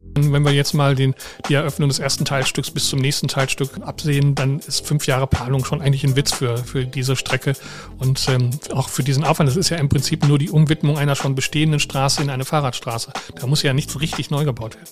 Wenn wir jetzt mal den, die Eröffnung des ersten Teilstücks bis zum nächsten Teilstück absehen, dann ist fünf Jahre Planung schon eigentlich ein Witz für, für diese Strecke und ähm, auch für diesen Aufwand. Das ist ja im Prinzip nur die Umwidmung einer schon bestehenden Straße in eine Fahrradstraße. Da muss ja nichts richtig neu gebaut werden.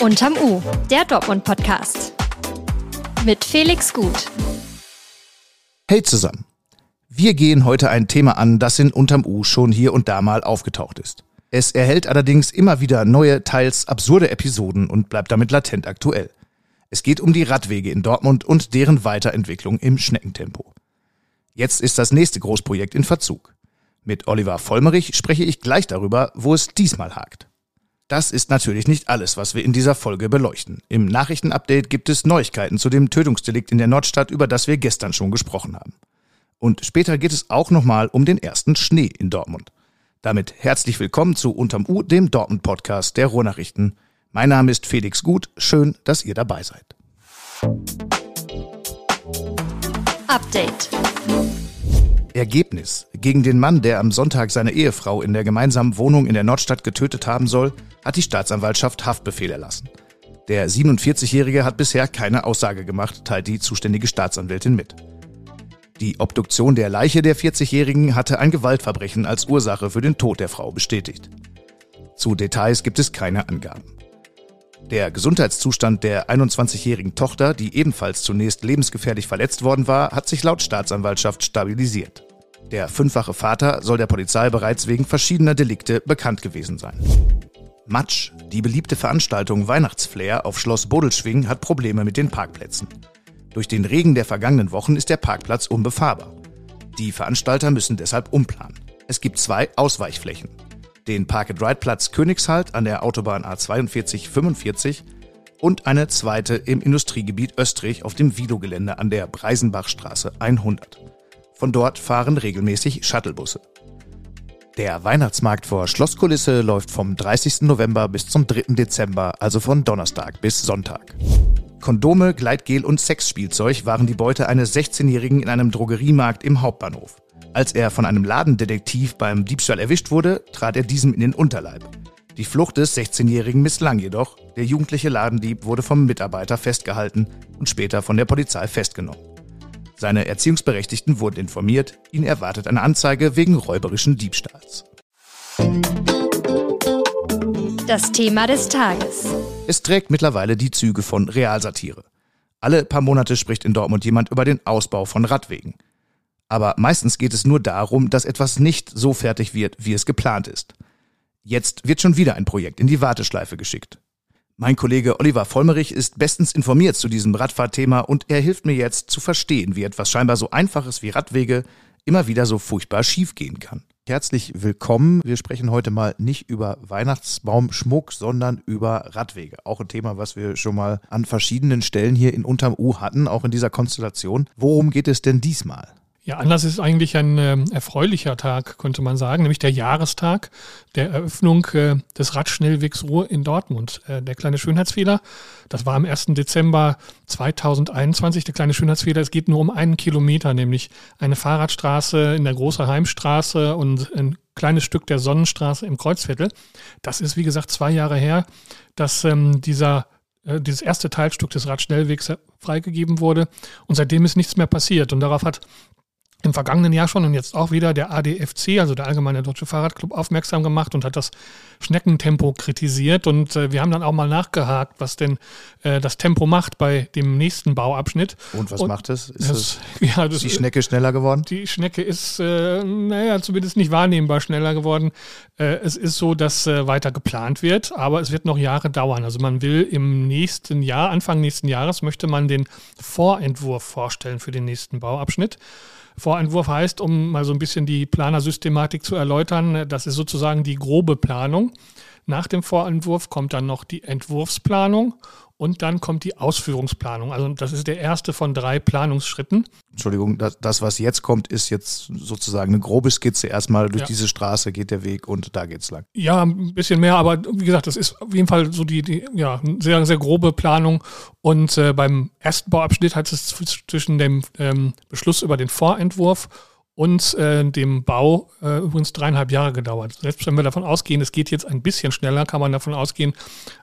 Unterm U, der Dortmund-Podcast. Mit Felix Gut. Hey zusammen. Wir gehen heute ein Thema an, das in Unterm U schon hier und da mal aufgetaucht ist. Es erhält allerdings immer wieder neue, teils absurde Episoden und bleibt damit latent aktuell. Es geht um die Radwege in Dortmund und deren Weiterentwicklung im Schneckentempo. Jetzt ist das nächste Großprojekt in Verzug. Mit Oliver Vollmerich spreche ich gleich darüber, wo es diesmal hakt. Das ist natürlich nicht alles, was wir in dieser Folge beleuchten. Im Nachrichtenupdate gibt es Neuigkeiten zu dem Tötungsdelikt in der Nordstadt, über das wir gestern schon gesprochen haben. Und später geht es auch nochmal um den ersten Schnee in Dortmund. Damit herzlich willkommen zu Unterm U, dem Dortmund-Podcast der Ruhrnachrichten. Mein Name ist Felix Gut. Schön, dass ihr dabei seid. Update. Ergebnis. Gegen den Mann, der am Sonntag seine Ehefrau in der gemeinsamen Wohnung in der Nordstadt getötet haben soll, hat die Staatsanwaltschaft Haftbefehl erlassen. Der 47-Jährige hat bisher keine Aussage gemacht, teilt die zuständige Staatsanwältin mit. Die Obduktion der Leiche der 40-Jährigen hatte ein Gewaltverbrechen als Ursache für den Tod der Frau bestätigt. Zu Details gibt es keine Angaben. Der Gesundheitszustand der 21-jährigen Tochter, die ebenfalls zunächst lebensgefährlich verletzt worden war, hat sich laut Staatsanwaltschaft stabilisiert. Der fünffache Vater soll der Polizei bereits wegen verschiedener Delikte bekannt gewesen sein. Matsch, die beliebte Veranstaltung Weihnachtsflair auf Schloss Bodelschwing, hat Probleme mit den Parkplätzen. Durch den Regen der vergangenen Wochen ist der Parkplatz unbefahrbar. Die Veranstalter müssen deshalb umplanen. Es gibt zwei Ausweichflächen. Den Park-and-Ride-Platz Königshalt an der Autobahn A42 45 und eine zweite im Industriegebiet Österreich auf dem Vido-Gelände an der Breisenbachstraße 100. Von dort fahren regelmäßig Shuttlebusse. Der Weihnachtsmarkt vor Schlosskulisse läuft vom 30. November bis zum 3. Dezember, also von Donnerstag bis Sonntag. Kondome, Gleitgel und Sexspielzeug waren die Beute eines 16-Jährigen in einem Drogeriemarkt im Hauptbahnhof. Als er von einem Ladendetektiv beim Diebstahl erwischt wurde, trat er diesem in den Unterleib. Die Flucht des 16-Jährigen misslang jedoch. Der jugendliche Ladendieb wurde vom Mitarbeiter festgehalten und später von der Polizei festgenommen. Seine Erziehungsberechtigten wurden informiert, ihn erwartet eine Anzeige wegen räuberischen Diebstahls. Das Thema des Tages. Es trägt mittlerweile die Züge von Realsatire. Alle paar Monate spricht in Dortmund jemand über den Ausbau von Radwegen. Aber meistens geht es nur darum, dass etwas nicht so fertig wird, wie es geplant ist. Jetzt wird schon wieder ein Projekt in die Warteschleife geschickt. Mein Kollege Oliver Vollmerich ist bestens informiert zu diesem Radfahrthema und er hilft mir jetzt zu verstehen, wie etwas scheinbar so Einfaches wie Radwege immer wieder so furchtbar schief gehen kann. Herzlich willkommen. Wir sprechen heute mal nicht über Weihnachtsbaumschmuck, sondern über Radwege. Auch ein Thema, was wir schon mal an verschiedenen Stellen hier in Unterm U hatten, auch in dieser Konstellation. Worum geht es denn diesmal? Ja, Anlass ist eigentlich ein äh, erfreulicher Tag, könnte man sagen, nämlich der Jahrestag der Eröffnung äh, des Radschnellwegs Ruhr in Dortmund. Äh, der kleine Schönheitsfehler, das war am 1. Dezember 2021. Der kleine Schönheitsfehler, es geht nur um einen Kilometer, nämlich eine Fahrradstraße in der Große Heimstraße und ein kleines Stück der Sonnenstraße im Kreuzviertel. Das ist, wie gesagt, zwei Jahre her, dass ähm, dieser äh, dieses erste Teilstück des Radschnellwegs freigegeben wurde. Und seitdem ist nichts mehr passiert. Und darauf hat im vergangenen Jahr schon und jetzt auch wieder der ADFC, also der Allgemeine Deutsche Fahrradclub, aufmerksam gemacht und hat das Schneckentempo kritisiert. Und äh, wir haben dann auch mal nachgehakt, was denn äh, das Tempo macht bei dem nächsten Bauabschnitt. Und was und macht es? Ist, das, das, ja, das, die Schnecke schneller geworden? Die Schnecke ist, äh, naja, zumindest nicht wahrnehmbar schneller geworden. Äh, es ist so, dass äh, weiter geplant wird, aber es wird noch Jahre dauern. Also man will im nächsten Jahr, Anfang nächsten Jahres, möchte man den Vorentwurf vorstellen für den nächsten Bauabschnitt. Vorentwurf heißt, um mal so ein bisschen die Planersystematik zu erläutern, das ist sozusagen die grobe Planung. Nach dem Vorentwurf kommt dann noch die Entwurfsplanung und dann kommt die Ausführungsplanung. Also das ist der erste von drei Planungsschritten. Entschuldigung, das, das was jetzt kommt, ist jetzt sozusagen eine grobe Skizze. Erstmal durch ja. diese Straße geht der Weg und da geht's lang. Ja, ein bisschen mehr, aber wie gesagt, das ist auf jeden Fall so die, die ja, sehr, sehr grobe Planung. Und äh, beim ersten Bauabschnitt hat es zwischen dem ähm, Beschluss über den Vorentwurf und äh, dem Bau äh, übrigens dreieinhalb Jahre gedauert. Selbst wenn wir davon ausgehen, es geht jetzt ein bisschen schneller, kann man davon ausgehen,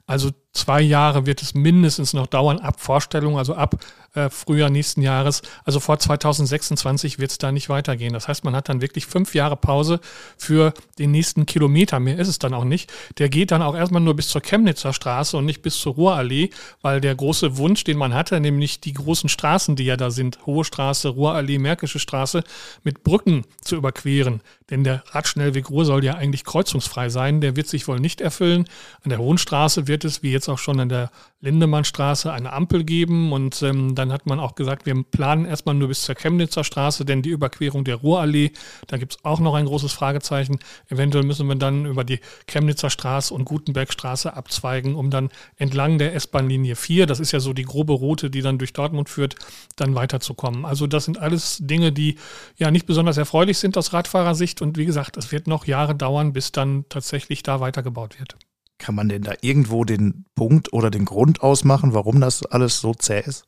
also zwei Jahre wird es mindestens noch dauern, ab Vorstellung, also ab äh, Frühjahr nächsten Jahres. Also vor 2026 wird es da nicht weitergehen. Das heißt, man hat dann wirklich fünf Jahre Pause für den nächsten Kilometer. Mehr ist es dann auch nicht. Der geht dann auch erstmal nur bis zur Chemnitzer Straße und nicht bis zur Ruhrallee, weil der große Wunsch, den man hatte, nämlich die großen Straßen, die ja da sind, Hohe Straße, Ruhrallee, Märkische Straße, mit Brücken zu überqueren. Denn der Radschnellweg Ruhr soll ja eigentlich kreuzungsfrei sein. Der wird sich wohl nicht erfüllen. An der Hohen Straße wird es, wie jetzt auch schon an der Lindemannstraße, eine Ampel geben. Und ähm, dann hat man auch gesagt, wir planen erstmal nur bis zur Chemnitzer Straße, denn die Überquerung der Ruhrallee, da gibt es auch noch ein großes Fragezeichen. Eventuell müssen wir dann über die Chemnitzer Straße und Gutenbergstraße abzweigen, um dann entlang der S-Bahn-Linie 4, das ist ja so die grobe Route, die dann durch Dortmund führt, dann weiterzukommen. Also das sind alles Dinge, die ja nicht besonders erfreulich sind aus Radfahrersicht. Und wie gesagt, es wird noch Jahre dauern, bis dann tatsächlich da weitergebaut wird. Kann man denn da irgendwo den Punkt oder den Grund ausmachen, warum das alles so zäh ist?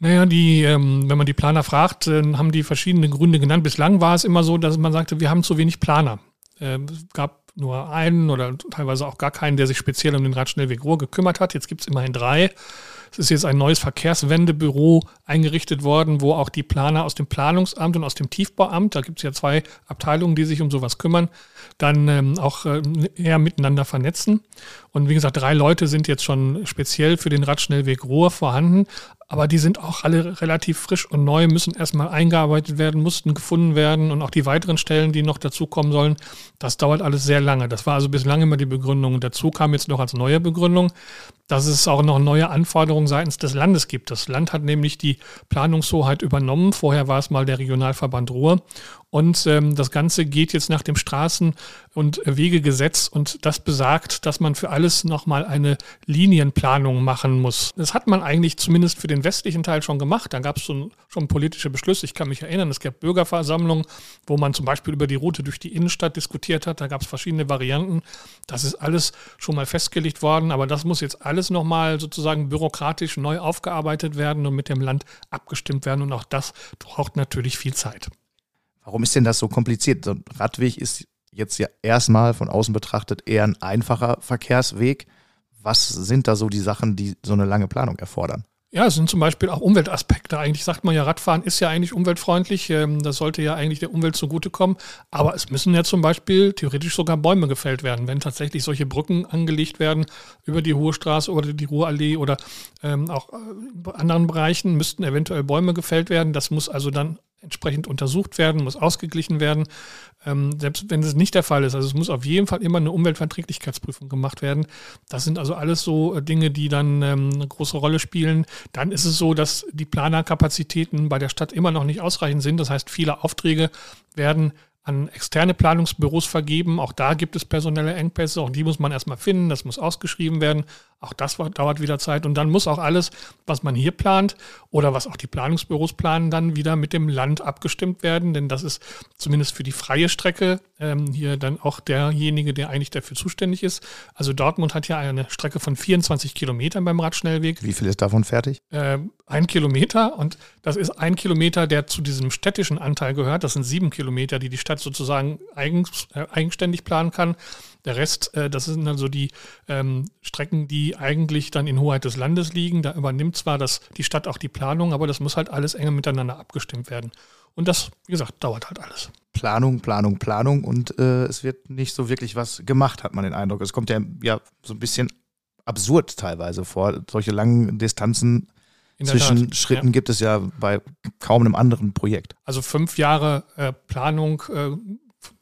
Naja, die, ähm, wenn man die Planer fragt, äh, haben die verschiedene Gründe genannt. Bislang war es immer so, dass man sagte, wir haben zu wenig Planer. Ähm, es gab nur einen oder teilweise auch gar keinen, der sich speziell um den Radschnellweg Ruhr gekümmert hat. Jetzt gibt es immerhin drei. Es ist jetzt ein neues Verkehrswendebüro eingerichtet worden, wo auch die Planer aus dem Planungsamt und aus dem Tiefbauamt, da gibt es ja zwei Abteilungen, die sich um sowas kümmern, dann ähm, auch äh, eher miteinander vernetzen. Und wie gesagt, drei Leute sind jetzt schon speziell für den Radschnellweg Ruhr vorhanden. Aber die sind auch alle relativ frisch und neu, müssen erstmal eingearbeitet werden, mussten gefunden werden und auch die weiteren Stellen, die noch dazukommen sollen, das dauert alles sehr lange. Das war also bislang immer die Begründung. Dazu kam jetzt noch als neue Begründung, dass es auch noch neue Anforderungen seitens des Landes gibt. Das Land hat nämlich die Planungshoheit übernommen. Vorher war es mal der Regionalverband Ruhr. Und ähm, das Ganze geht jetzt nach dem Straßen- und Wegegesetz und das besagt, dass man für alles nochmal eine Linienplanung machen muss. Das hat man eigentlich zumindest für den westlichen Teil schon gemacht. Da gab es schon, schon politische Beschlüsse. Ich kann mich erinnern, es gab Bürgerversammlungen, wo man zum Beispiel über die Route durch die Innenstadt diskutiert hat. Da gab es verschiedene Varianten. Das ist alles schon mal festgelegt worden, aber das muss jetzt alles nochmal sozusagen bürokratisch neu aufgearbeitet werden und mit dem Land abgestimmt werden. Und auch das braucht natürlich viel Zeit. Warum ist denn das so kompliziert? So ein Radweg ist jetzt ja erstmal von außen betrachtet eher ein einfacher Verkehrsweg. Was sind da so die Sachen, die so eine lange Planung erfordern? Ja, es sind zum Beispiel auch Umweltaspekte. Eigentlich sagt man ja, Radfahren ist ja eigentlich umweltfreundlich. Ähm, das sollte ja eigentlich der Umwelt zugutekommen. Aber es müssen ja zum Beispiel theoretisch sogar Bäume gefällt werden, wenn tatsächlich solche Brücken angelegt werden über die Hohe Straße oder die Ruhrallee oder ähm, auch äh, anderen Bereichen müssten eventuell Bäume gefällt werden. Das muss also dann entsprechend untersucht werden, muss ausgeglichen werden. Ähm, selbst wenn es nicht der Fall ist. Also es muss auf jeden Fall immer eine Umweltverträglichkeitsprüfung gemacht werden. Das sind also alles so äh, Dinge, die dann ähm, eine große Rolle spielen. Dann ist es so, dass die Planerkapazitäten bei der Stadt immer noch nicht ausreichend sind. Das heißt, viele Aufträge werden an externe Planungsbüros vergeben. Auch da gibt es personelle Engpässe. Auch die muss man erstmal finden. Das muss ausgeschrieben werden. Auch das dauert wieder Zeit. Und dann muss auch alles, was man hier plant oder was auch die Planungsbüros planen, dann wieder mit dem Land abgestimmt werden. Denn das ist zumindest für die freie Strecke ähm, hier dann auch derjenige, der eigentlich dafür zuständig ist. Also Dortmund hat ja eine Strecke von 24 Kilometern beim Radschnellweg. Wie viel ist davon fertig? Äh, ein Kilometer. Und das ist ein Kilometer, der zu diesem städtischen Anteil gehört. Das sind sieben Kilometer, die die Stadt sozusagen eigens, äh, eigenständig planen kann. Der Rest, äh, das sind dann so die ähm, Strecken, die eigentlich dann in Hoheit des Landes liegen. Da übernimmt zwar das, die Stadt auch die Planung, aber das muss halt alles enge miteinander abgestimmt werden. Und das, wie gesagt, dauert halt alles. Planung, Planung, Planung und äh, es wird nicht so wirklich was gemacht, hat man den Eindruck. Es kommt ja, ja so ein bisschen absurd teilweise vor. Solche langen Distanzen zwischen Tat, Schritten ja. gibt es ja bei kaum einem anderen Projekt. Also fünf Jahre äh, Planung äh,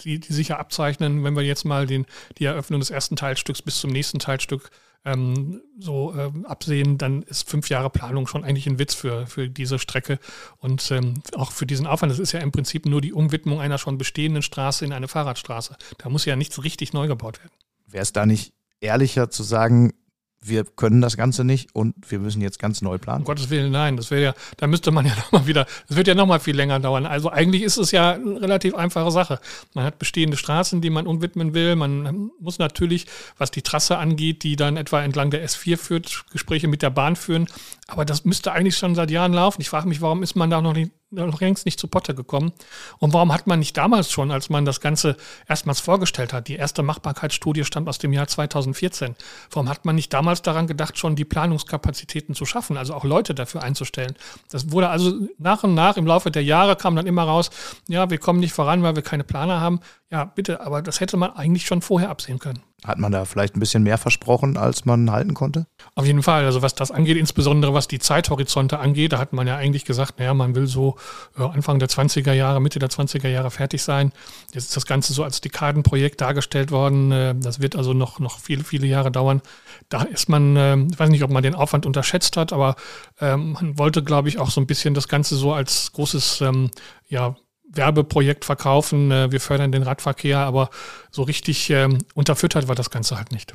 die, die sicher abzeichnen, wenn wir jetzt mal den, die Eröffnung des ersten Teilstücks bis zum nächsten Teilstück ähm, so ähm, absehen, dann ist fünf Jahre Planung schon eigentlich ein Witz für, für diese Strecke und ähm, auch für diesen Aufwand. Das ist ja im Prinzip nur die Umwidmung einer schon bestehenden Straße in eine Fahrradstraße. Da muss ja nichts richtig neu gebaut werden. Wäre es da nicht ehrlicher zu sagen, wir können das Ganze nicht und wir müssen jetzt ganz neu planen. Um Gottes Willen, nein, das wäre ja, da müsste man ja nochmal wieder, das wird ja nochmal viel länger dauern. Also eigentlich ist es ja eine relativ einfache Sache. Man hat bestehende Straßen, die man umwidmen will. Man muss natürlich, was die Trasse angeht, die dann etwa entlang der S4 führt, Gespräche mit der Bahn führen. Aber das müsste eigentlich schon seit Jahren laufen. Ich frage mich, warum ist man da noch nicht, noch längst nicht zu Potte gekommen. Und warum hat man nicht damals schon, als man das Ganze erstmals vorgestellt hat, die erste Machbarkeitsstudie stammt aus dem Jahr 2014, warum hat man nicht damals daran gedacht, schon die Planungskapazitäten zu schaffen, also auch Leute dafür einzustellen? Das wurde also nach und nach im Laufe der Jahre kam dann immer raus, ja, wir kommen nicht voran, weil wir keine Planer haben. Ja, bitte, aber das hätte man eigentlich schon vorher absehen können. Hat man da vielleicht ein bisschen mehr versprochen, als man halten konnte? Auf jeden Fall. Also was das angeht, insbesondere was die Zeithorizonte angeht, da hat man ja eigentlich gesagt, naja, man will so äh, Anfang der 20er Jahre, Mitte der 20er Jahre fertig sein. Jetzt ist das Ganze so als Dekadenprojekt dargestellt worden. Äh, das wird also noch, noch viele, viele Jahre dauern. Da ist man, äh, ich weiß nicht, ob man den Aufwand unterschätzt hat, aber ähm, man wollte, glaube ich, auch so ein bisschen das Ganze so als großes, ähm, ja, Werbeprojekt verkaufen, äh, wir fördern den Radverkehr, aber so richtig ähm, unterfüttert war das Ganze halt nicht.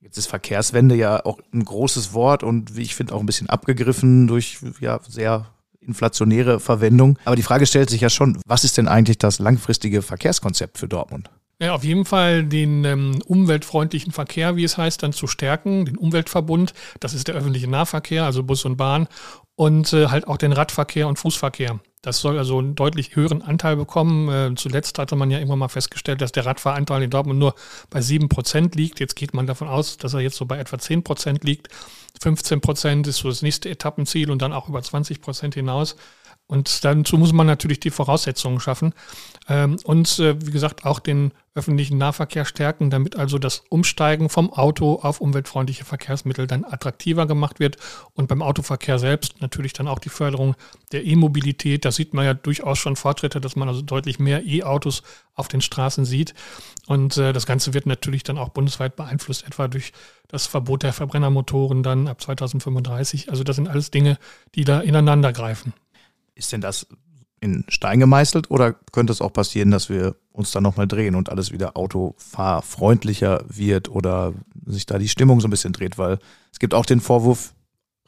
Jetzt ist Verkehrswende ja auch ein großes Wort und wie ich finde auch ein bisschen abgegriffen durch ja sehr inflationäre Verwendung. Aber die Frage stellt sich ja schon, was ist denn eigentlich das langfristige Verkehrskonzept für Dortmund? Ja, auf jeden Fall den ähm, umweltfreundlichen Verkehr, wie es heißt, dann zu stärken, den Umweltverbund, das ist der öffentliche Nahverkehr, also Bus und Bahn und äh, halt auch den Radverkehr und Fußverkehr. Das soll also einen deutlich höheren Anteil bekommen. Äh, zuletzt hatte man ja irgendwann mal festgestellt, dass der Radfahranteil in Dortmund nur bei 7% liegt. Jetzt geht man davon aus, dass er jetzt so bei etwa 10% liegt. 15% ist so das nächste Etappenziel und dann auch über 20% hinaus. Und dazu muss man natürlich die Voraussetzungen schaffen. Ähm, und äh, wie gesagt, auch den öffentlichen Nahverkehr stärken, damit also das Umsteigen vom Auto auf umweltfreundliche Verkehrsmittel dann attraktiver gemacht wird. Und beim Autoverkehr selbst natürlich dann auch die Förderung der E-Mobilität. Da sieht man ja durchaus schon Fortschritte, dass man also deutlich mehr E-Autos auf den Straßen sieht. Und äh, das Ganze wird natürlich dann auch bundesweit beeinflusst, etwa durch das Verbot der Verbrennermotoren dann ab 2035. Also das sind alles Dinge, die da ineinander greifen. Ist denn das in Stein gemeißelt oder könnte es auch passieren, dass wir uns dann nochmal drehen und alles wieder autofahrfreundlicher wird oder sich da die Stimmung so ein bisschen dreht? Weil es gibt auch den Vorwurf,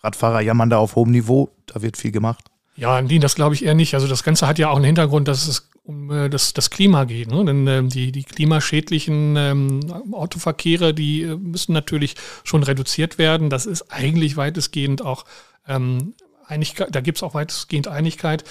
Radfahrer jammern da auf hohem Niveau, da wird viel gemacht. Ja, nee, das glaube ich eher nicht. Also das Ganze hat ja auch einen Hintergrund, dass es um äh, das, das Klima geht. Ne? Denn ähm, die, die klimaschädlichen ähm, Autoverkehre, die äh, müssen natürlich schon reduziert werden. Das ist eigentlich weitestgehend auch ähm, Einigkeit, da gibt es auch weitestgehend Einigkeit.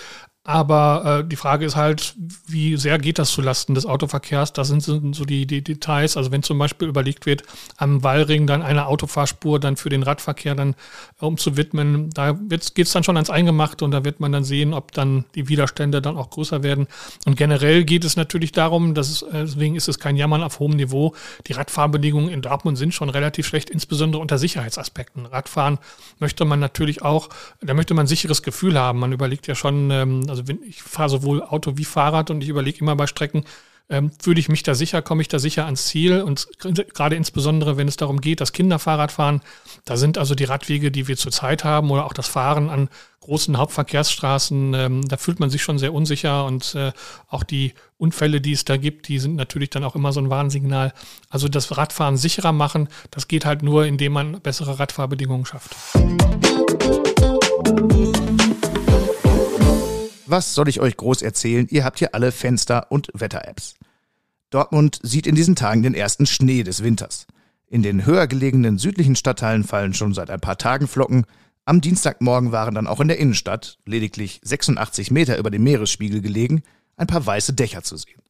Aber äh, die Frage ist halt, wie sehr geht das zulasten des Autoverkehrs? Das sind so die, die Details. Also wenn zum Beispiel überlegt wird, am Wallring dann eine Autofahrspur dann für den Radverkehr dann äh, umzuwidmen, da geht es dann schon ans Eingemachte und da wird man dann sehen, ob dann die Widerstände dann auch größer werden. Und generell geht es natürlich darum, dass es, äh, deswegen ist es kein Jammern auf hohem Niveau. Die Radfahrbedingungen in Dortmund sind schon relativ schlecht, insbesondere unter Sicherheitsaspekten. Radfahren möchte man natürlich auch, da möchte man ein sicheres Gefühl haben. Man überlegt ja schon, ähm, also wenn ich fahre sowohl Auto wie Fahrrad und ich überlege immer bei Strecken, ähm, fühle ich mich da sicher, komme ich da sicher ans Ziel und gerade insbesondere, wenn es darum geht, dass Kinder Fahrrad fahren, da sind also die Radwege, die wir zurzeit haben oder auch das Fahren an großen Hauptverkehrsstraßen, ähm, da fühlt man sich schon sehr unsicher und äh, auch die Unfälle, die es da gibt, die sind natürlich dann auch immer so ein Warnsignal. Also das Radfahren sicherer machen, das geht halt nur, indem man bessere Radfahrbedingungen schafft. Was soll ich euch groß erzählen? Ihr habt hier alle Fenster- und Wetter-Apps. Dortmund sieht in diesen Tagen den ersten Schnee des Winters. In den höher gelegenen südlichen Stadtteilen fallen schon seit ein paar Tagen Flocken. Am Dienstagmorgen waren dann auch in der Innenstadt, lediglich 86 Meter über dem Meeresspiegel gelegen, ein paar weiße Dächer zu sehen.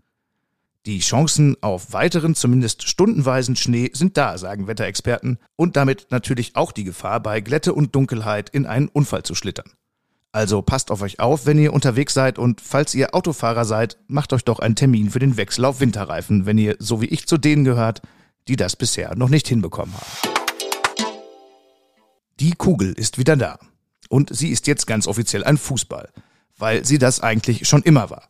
Die Chancen auf weiteren, zumindest stundenweisen Schnee sind da, sagen Wetterexperten, und damit natürlich auch die Gefahr, bei Glätte und Dunkelheit in einen Unfall zu schlittern. Also passt auf euch auf, wenn ihr unterwegs seid und falls ihr Autofahrer seid, macht euch doch einen Termin für den Wechsel auf Winterreifen, wenn ihr, so wie ich, zu denen gehört, die das bisher noch nicht hinbekommen haben. Die Kugel ist wieder da. Und sie ist jetzt ganz offiziell ein Fußball, weil sie das eigentlich schon immer war.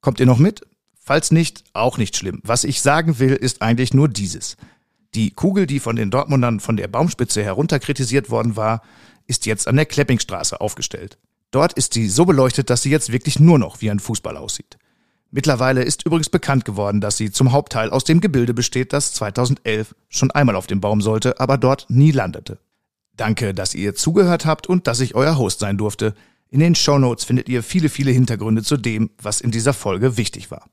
Kommt ihr noch mit? Falls nicht, auch nicht schlimm. Was ich sagen will, ist eigentlich nur dieses. Die Kugel, die von den Dortmundern von der Baumspitze herunter kritisiert worden war, ist jetzt an der Kleppingstraße aufgestellt. Dort ist sie so beleuchtet, dass sie jetzt wirklich nur noch wie ein Fußball aussieht. Mittlerweile ist übrigens bekannt geworden, dass sie zum Hauptteil aus dem Gebilde besteht, das 2011 schon einmal auf dem Baum sollte, aber dort nie landete. Danke, dass ihr zugehört habt und dass ich euer Host sein durfte. In den Shownotes findet ihr viele, viele Hintergründe zu dem, was in dieser Folge wichtig war.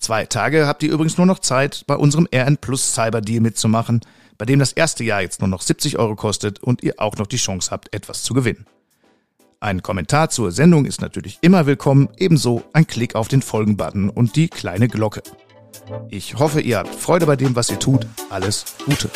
Zwei Tage habt ihr übrigens nur noch Zeit, bei unserem RN Plus Cyber Deal mitzumachen, bei dem das erste Jahr jetzt nur noch 70 Euro kostet und ihr auch noch die Chance habt, etwas zu gewinnen. Ein Kommentar zur Sendung ist natürlich immer willkommen, ebenso ein Klick auf den Folgen-Button und die kleine Glocke. Ich hoffe, ihr habt Freude bei dem, was ihr tut. Alles Gute.